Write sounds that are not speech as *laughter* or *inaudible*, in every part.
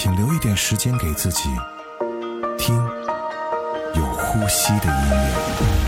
请留一点时间给自己，听有呼吸的音乐。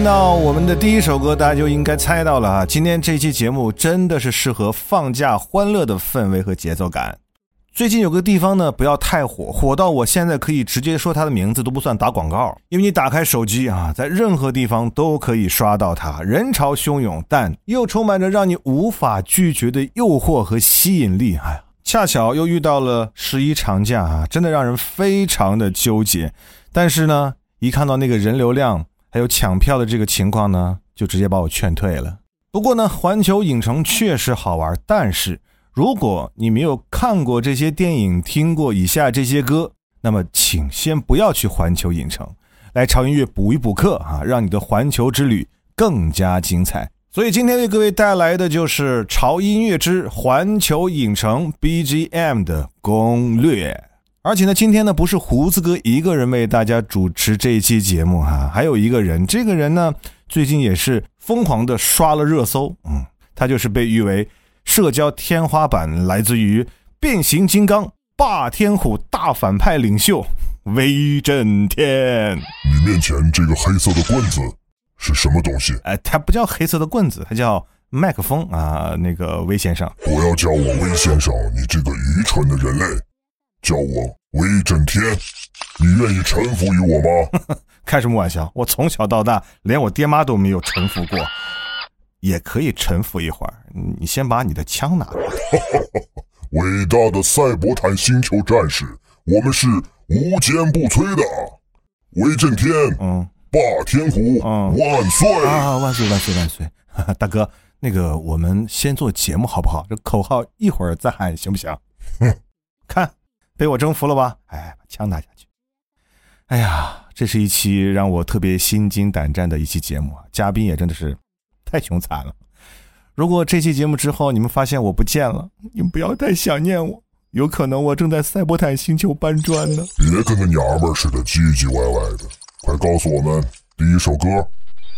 听到我们的第一首歌，大家就应该猜到了啊！今天这期节目真的是适合放假欢乐的氛围和节奏感。最近有个地方呢，不要太火，火到我现在可以直接说它的名字都不算打广告，因为你打开手机啊，在任何地方都可以刷到它，人潮汹涌，但又充满着让你无法拒绝的诱惑和吸引力。哎呀，恰巧又遇到了十一长假啊，真的让人非常的纠结。但是呢，一看到那个人流量。还有抢票的这个情况呢，就直接把我劝退了。不过呢，环球影城确实好玩，但是如果你没有看过这些电影，听过以下这些歌，那么请先不要去环球影城，来潮音乐补一补课啊，让你的环球之旅更加精彩。所以今天为各位带来的就是潮音乐之环球影城 BGM 的攻略。而且呢，今天呢不是胡子哥一个人为大家主持这一期节目哈，还有一个人，这个人呢最近也是疯狂的刷了热搜，嗯，他就是被誉为社交天花板，来自于变形金刚霸天虎大反派领袖威震天。你面前这个黑色的棍子是什么东西？哎，它不叫黑色的棍子，它叫麦克风啊，那个威先生。不要叫我威先生，你这个愚蠢的人类。叫我威震天，你愿意臣服于我吗？*laughs* 开什么玩笑！我从小到大连我爹妈都没有臣服过，也可以臣服一会儿。你先把你的枪拿来。*laughs* 伟大的赛博坦星球战士，我们是无坚不摧的。威震天，嗯，霸天虎，嗯，万岁啊！万岁万岁万岁！*laughs* 大哥，那个我们先做节目好不好？这口号一会儿再喊行不行？哼，看。被我征服了吧？哎，把枪拿下去！哎呀，这是一期让我特别心惊胆战的一期节目啊！嘉宾也真的是太凶残了。如果这期节目之后你们发现我不见了，你们不要太想念我，有可能我正在赛博坦星球搬砖呢。别跟个娘们似的唧唧歪歪的，快告诉我们第一首歌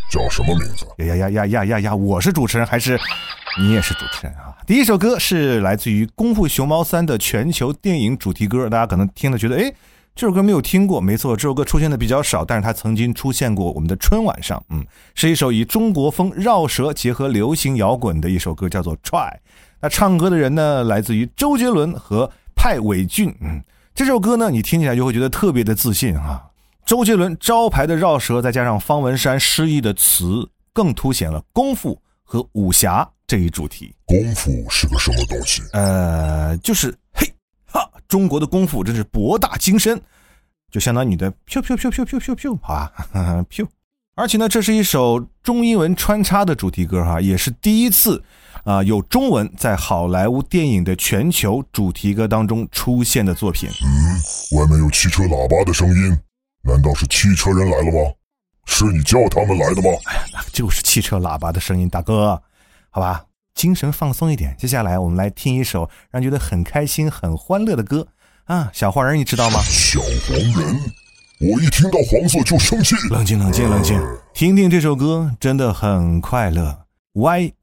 叫什么名字？呀呀呀呀呀呀！我是主持人还是？你也是主持人啊！第一首歌是来自于《功夫熊猫三》的全球电影主题歌，大家可能听了觉得，哎，这首歌没有听过。没错，这首歌出现的比较少，但是它曾经出现过我们的春晚上。嗯，是一首以中国风绕舌结合流行摇滚的一首歌，叫做《Try》。那唱歌的人呢，来自于周杰伦和派伟俊。嗯，这首歌呢，你听起来就会觉得特别的自信啊。周杰伦招牌的绕舌，再加上方文山诗意的词，更凸显了功夫和武侠。这一主题，功夫是个什么东西？呃，就是嘿哈，中国的功夫真是博大精深，就相当于你的飘飘飘飘飘飘飘，好吧，*laughs* 飘。而且呢，这是一首中英文穿插的主题歌哈，也是第一次啊有中文在好莱坞电影的全球主题歌当中出现的作品。嗯，外面有汽车喇叭的声音，难道是汽车人来了吗？是你叫他们来的吗？哎呀，那就是汽车喇叭的声音，大哥。好吧，精神放松一点。接下来我们来听一首让人觉得很开心、很欢乐的歌啊！小黄人，你知道吗？小黄人，我一听到黄色就生气。冷静，冷静，冷静，听听这首歌，真的很快乐。Y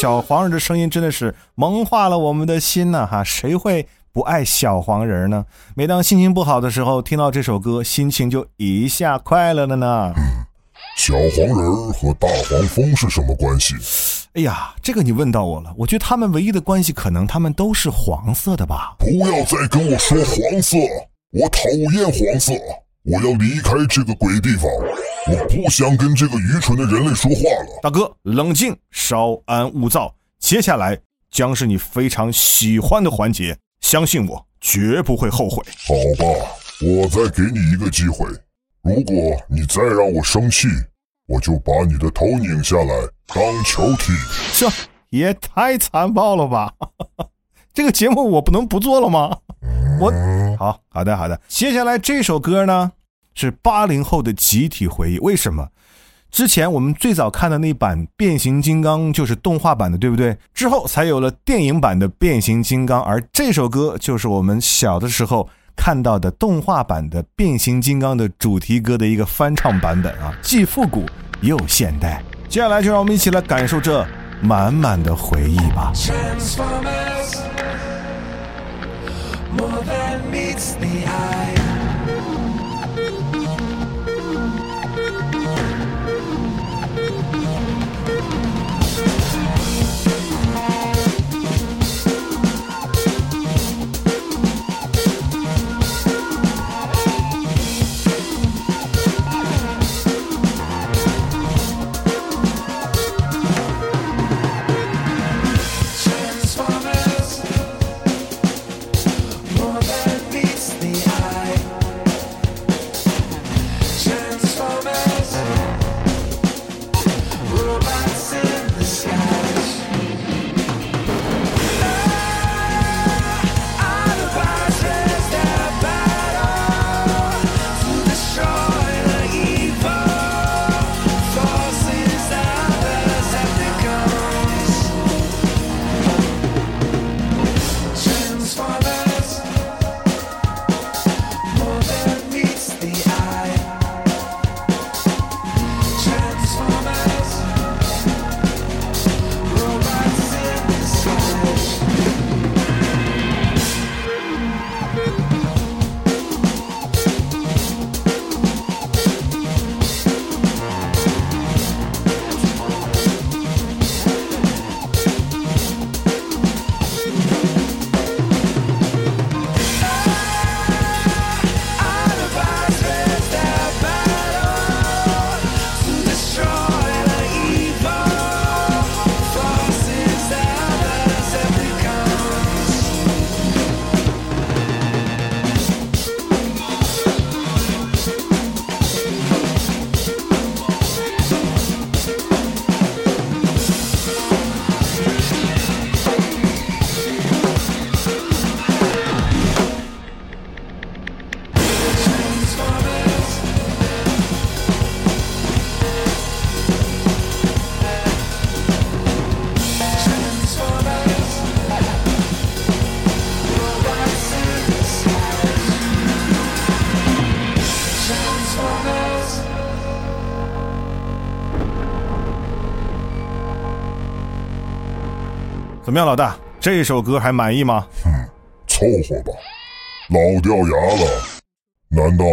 小黄人的声音真的是萌化了我们的心呐！哈，谁会不爱小黄人呢？每当心情不好的时候，听到这首歌，心情就一下快乐了呢。嗯小黄人和大黄蜂是什么关系？哎呀，这个你问到我了。我觉得他们唯一的关系，可能他们都是黄色的吧。不要再跟我说黄色，我讨厌黄色。我要离开这个鬼地方，我不想跟这个愚蠢的人类说话了。大哥，冷静，稍安勿躁。接下来将是你非常喜欢的环节，相信我，绝不会后悔。好吧，我再给你一个机会。如果你再让我生气，我就把你的头拧下来当球踢。这也太残暴了吧！*laughs* 这个节目我不能不做了吗？我好好的好的，接下来这首歌呢是八零后的集体回忆。为什么？之前我们最早看的那版变形金刚就是动画版的，对不对？之后才有了电影版的变形金刚，而这首歌就是我们小的时候看到的动画版的变形金刚的主题歌的一个翻唱版本啊，既复古又现代。接下来就让我们一起来感受这满满的回忆吧。么样，老大？这首歌还满意吗？哼，凑合吧，老掉牙了。难道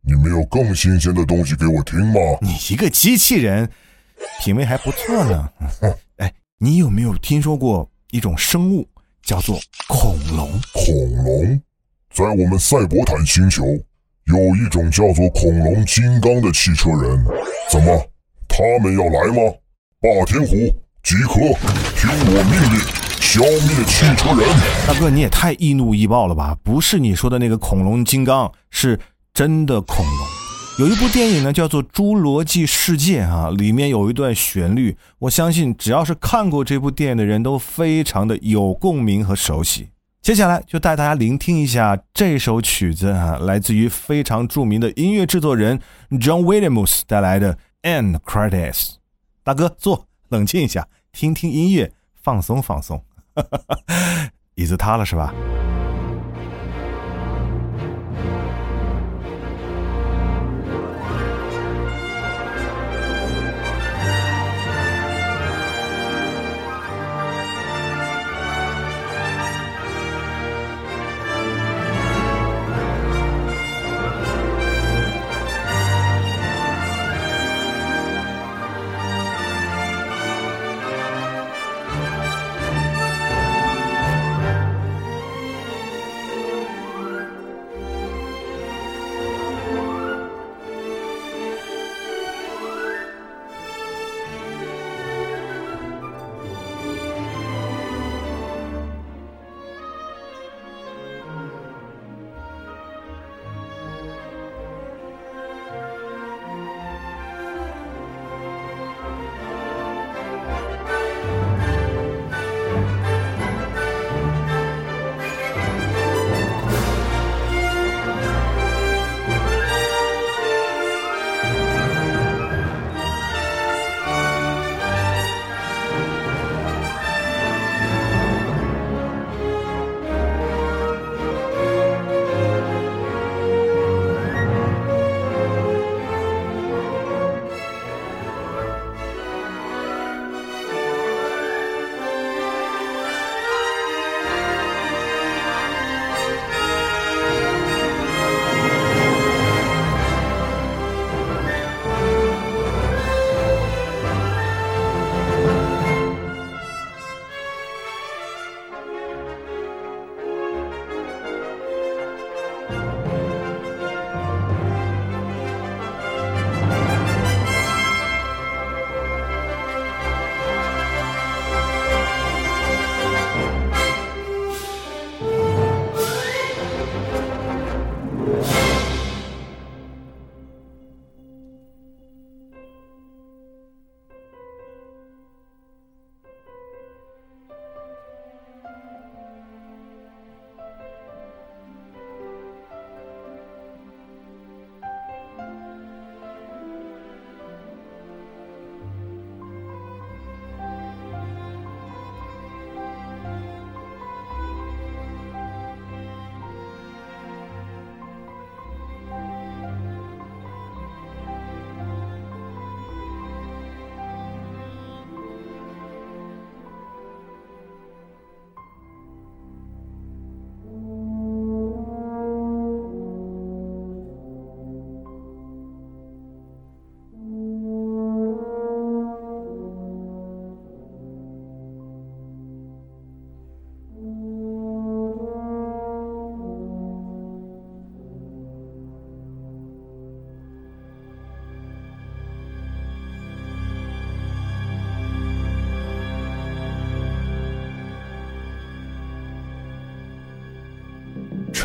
你没有更新鲜的东西给我听吗？你一个机器人，品味还不错呢。哎，你有没有听说过一种生物叫做恐龙？恐龙，在我们赛博坦星球有一种叫做恐龙金刚的汽车人。怎么，他们要来吗？霸天虎。集合听我命令，消灭汽车人！大哥，你也太易怒易暴了吧？不是你说的那个恐龙金刚，是真的恐龙。有一部电影呢，叫做《侏罗纪世界》啊，里面有一段旋律，我相信只要是看过这部电影的人都非常的有共鸣和熟悉。接下来就带大家聆听一下这首曲子啊，来自于非常著名的音乐制作人 John Williams 带来的《End Credits》。大哥坐。冷静一下，听听音乐，放松放松。哈 *laughs* 哈椅子塌了是吧？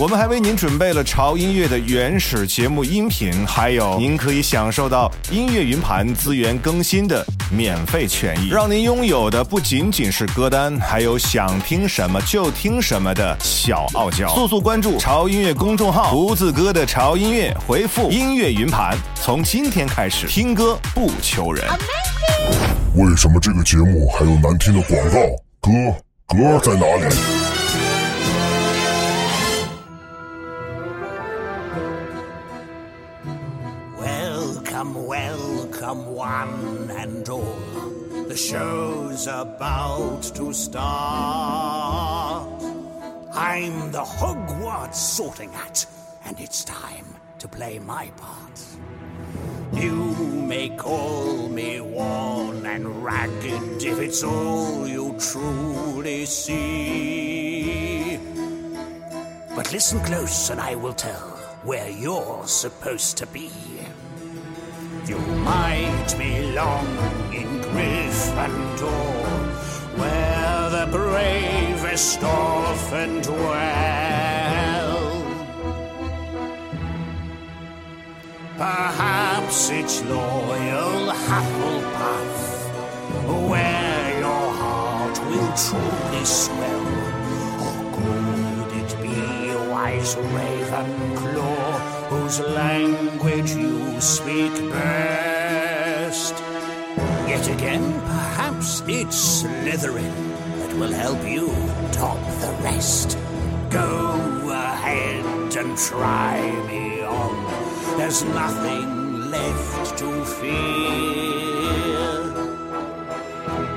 我们还为您准备了潮音乐的原始节目音频，还有您可以享受到音乐云盘资源更新的免费权益，让您拥有的不仅仅是歌单，还有想听什么就听什么的小傲娇。速速关注潮音乐公众号，胡子哥的潮音乐，回复音乐云盘，从今天开始听歌不求人。为什么这个节目还有难听的广告？歌歌在哪里 show's about to start. I'm the Hogwarts sorting hat, and it's time to play my part. You may call me worn and ragged if it's all you truly see. But listen close, and I will tell where you're supposed to be. You might belong in Gryffindor, where the bravest often dwell. Perhaps it's loyal Hufflepuff, where your heart will truly swell. Or could it be wise Ravenclaw? whose language you speak best Yet again, perhaps it's Slytherin that will help you top the rest. Go ahead and try me on. There's nothing left to fear.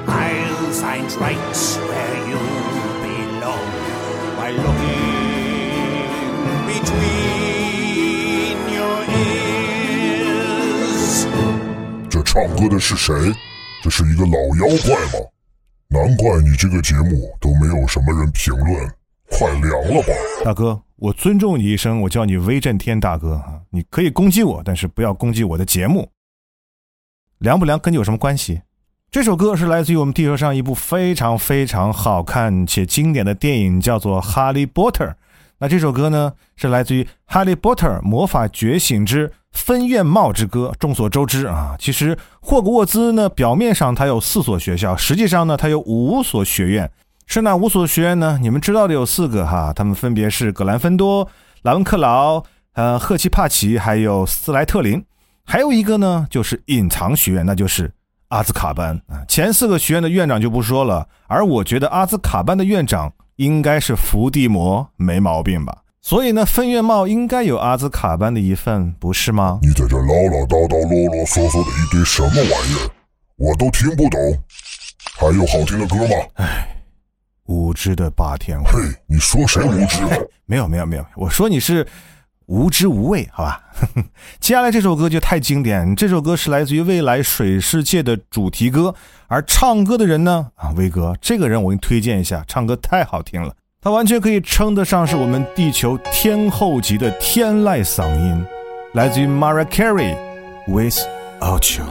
I'll find right where you belong by looking between. 唱歌的是谁？ 这是一个老妖怪吗？难怪你这个节目都没有什么人评论，快凉了吧！大哥，我尊重你一声，我叫你威震天大哥啊！你可以攻击我，但是不要攻击我的节目。凉不凉跟你有什么关系？这首歌是来自于我们地球上一部非常非常好看且经典的电影，叫做《哈利波特》。那这首歌呢，是来自于《哈利波特魔法觉醒之》。分院帽之歌，众所周知啊。其实霍格沃兹呢，表面上它有四所学校，实际上呢，它有五所学院。是哪五所学院呢？你们知道的有四个哈，他们分别是格兰芬多、拉文克劳、呃赫奇帕奇，还有斯莱特林。还有一个呢，就是隐藏学院，那就是阿兹卡班啊。前四个学院的院长就不说了，而我觉得阿兹卡班的院长应该是伏地魔，没毛病吧？所以呢，分院帽应该有阿兹卡班的一份，不是吗？你在这唠唠叨叨、啰啰嗦嗦的一堆什么玩意儿，我都听不懂。还有好听的歌吗？唉，无知的霸天虎。嘿，你说谁无知？*laughs* 没有没有没有，我说你是无知无畏，好吧？*laughs* 接下来这首歌就太经典，这首歌是来自于未来水世界的主题歌，而唱歌的人呢？啊，威哥，这个人我给你推荐一下，唱歌太好听了。他完全可以称得上是我们地球天后级的天籁嗓音，来自于 Mariah Carey，《Without You》。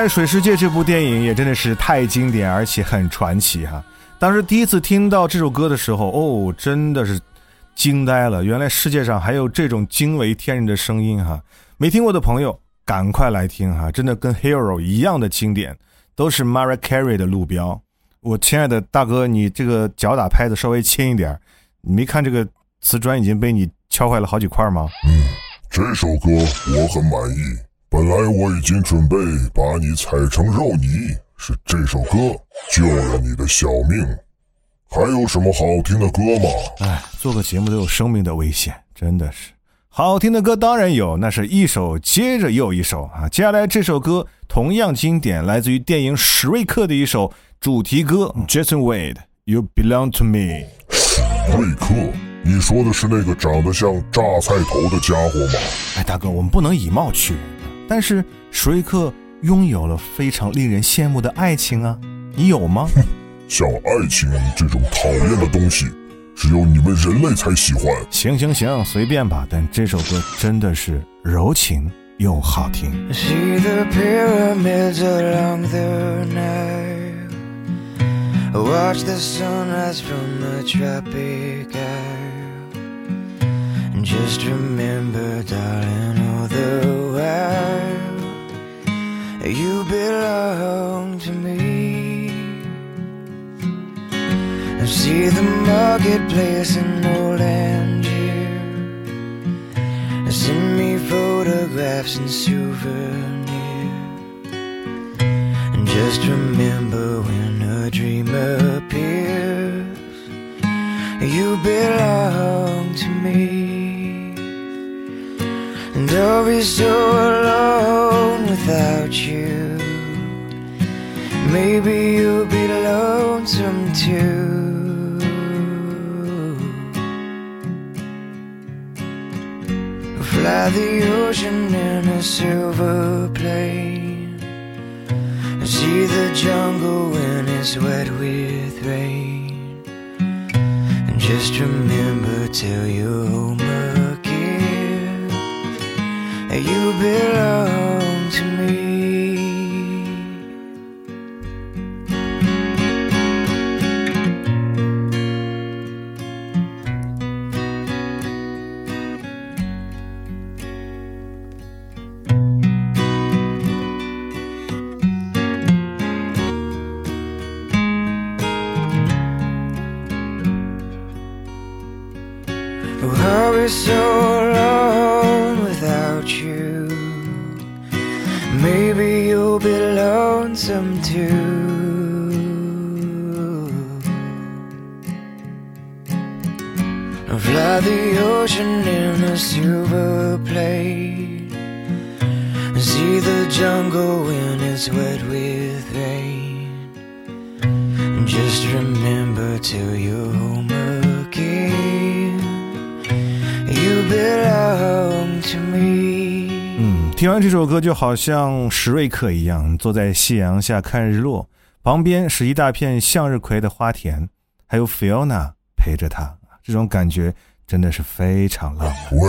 在水世界》这部电影也真的是太经典，而且很传奇哈。当时第一次听到这首歌的时候，哦，真的是惊呆了！原来世界上还有这种惊为天人的声音哈！没听过的朋友，赶快来听哈！真的跟《Hero》一样的经典，都是 m a r i a Carey 的路标。我亲爱的大哥，你这个脚打拍子稍微轻一点，你没看这个瓷砖已经被你敲坏了好几块吗？嗯，这首歌我很满意。本来我已经准备把你踩成肉泥，是这首歌救了你的小命。还有什么好听的歌吗？哎，做个节目都有生命的危险，真的是。好听的歌当然有，那是一首接着又一首啊。接下来这首歌同样经典，来自于电影《史瑞克》的一首主题歌，Jason Wade，You Belong to Me。史瑞克，你说的是那个长得像榨菜头的家伙吗？哎，大哥，我们不能以貌取人啊。但是史瑞克拥有了非常令人羡慕的爱情啊，你有吗？像爱情这种讨厌的东西，只有你们人类才喜欢。行行行，随便吧。但这首歌真的是柔情又好听。See the pyramids along the Nile. Watch the sunrise from the tropic. And just remember, darling, the while you belong to me. See the marketplace in old Angier. Send me photographs and souvenirs. And just remember when a dream appears, you belong to me. I'll be so alone without you. Maybe you'll be lonesome too. Fly the ocean in a silver plane. See the jungle when it's wet with rain. And just remember till you're home. You belong 就好像史瑞克一样，坐在夕阳下看日落，旁边是一大片向日葵的花田，还有 Fiona 陪着他，这种感觉真的是非常浪漫。喂，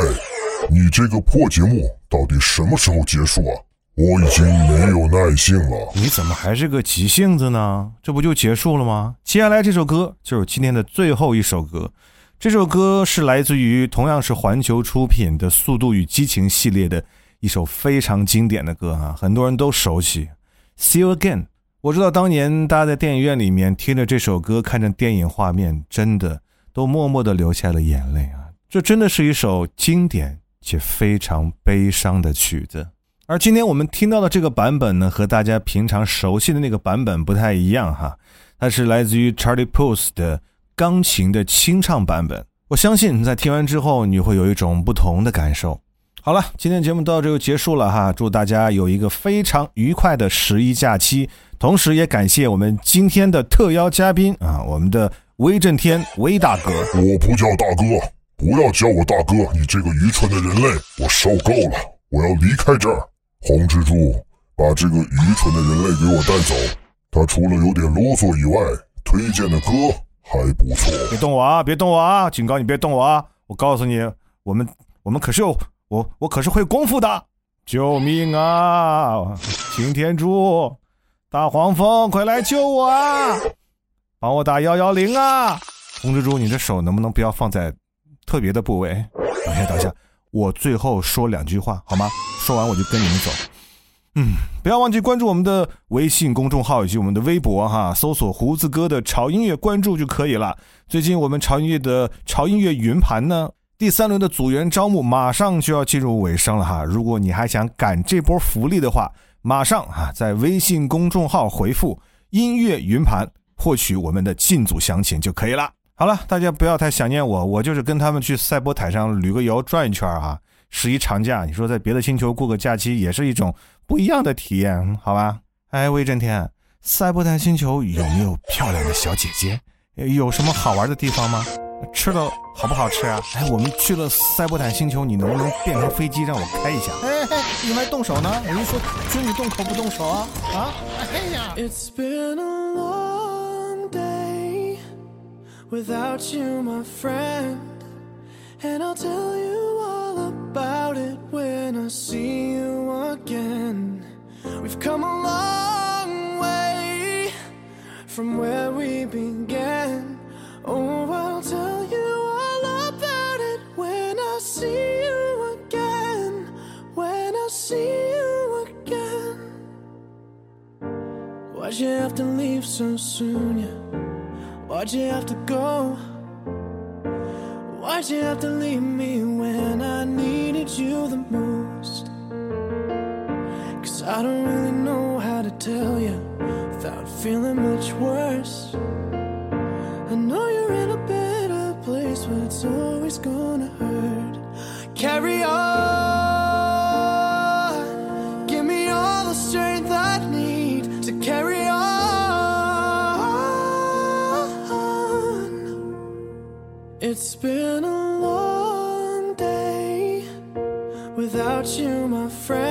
你这个破节目到底什么时候结束啊？我已经没有耐性了。你怎么还是个急性子呢？这不就结束了吗？接下来这首歌就是今天的最后一首歌。这首歌是来自于同样是环球出品的《速度与激情》系列的一首非常经典的歌啊，很多人都熟悉。See you again。我知道当年大家在电影院里面听着这首歌，看着电影画面，真的都默默地流下了眼泪啊！这真的是一首经典且非常悲伤的曲子。而今天我们听到的这个版本呢，和大家平常熟悉的那个版本不太一样哈，它是来自于 Charlie Puth 的钢琴的清唱版本。我相信在听完之后，你会有一种不同的感受。好了，今天节目到这就结束了哈，祝大家有一个非常愉快的十一假期，同时也感谢我们今天的特邀嘉宾啊，我们的威震天威大哥。我不叫大哥，不要叫我大哥，你这个愚蠢的人类，我受够了，我要离开这儿。红蜘蛛，把这个愚蠢的人类给我带走。他除了有点啰嗦以外，推荐的歌还不错。别动我啊！别动我啊！警告你别动我啊！我告诉你，我们我们可是有我我可是会功夫的！救命啊！擎天柱，大黄蜂，快来救我啊！帮我打幺幺零啊！红蜘蛛，你的手能不能不要放在特别的部位？等一下，等一下，我最后说两句话好吗？说完我就跟你们走。嗯，不要忘记关注我们的微信公众号以及我们的微博哈，搜索“胡子哥的潮音乐”，关注就可以了。最近我们潮音乐的潮音乐云盘呢，第三轮的组员招募马上就要进入尾声了哈。如果你还想赶这波福利的话，马上啊在微信公众号回复“音乐云盘”获取我们的进组详情就可以了。好了，大家不要太想念我，我就是跟他们去赛博坦上旅个游转一圈啊。十一长假，你说在别的星球过个假期也是一种不一样的体验，好吧？哎，威震天，赛博坦星球有没有漂亮的小姐姐？有什么好玩的地方吗？吃的好不好吃啊？哎，我们去了塞伯坦星球，你能不能变成飞机让我开一下？哎哎，你们还动手呢？我一说准你动口不动手啊？啊？哎呀！It's been a long day without you, my friend. And I'll tell you all about it when I see you again. We've come a long way from where we began. Oh, I'll tell see you again. When I see you again. Why'd you have to leave so soon? Yeah. Why'd you have to go? Why'd you have to leave me when I needed you the most? Cause I don't really know how to tell you without feeling much worse. I know you're in a better place, but it's always gonna hurt. Carry on. Give me all the strength I need to carry on. It's been a long day without you, my friend.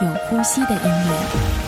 有呼吸的音乐。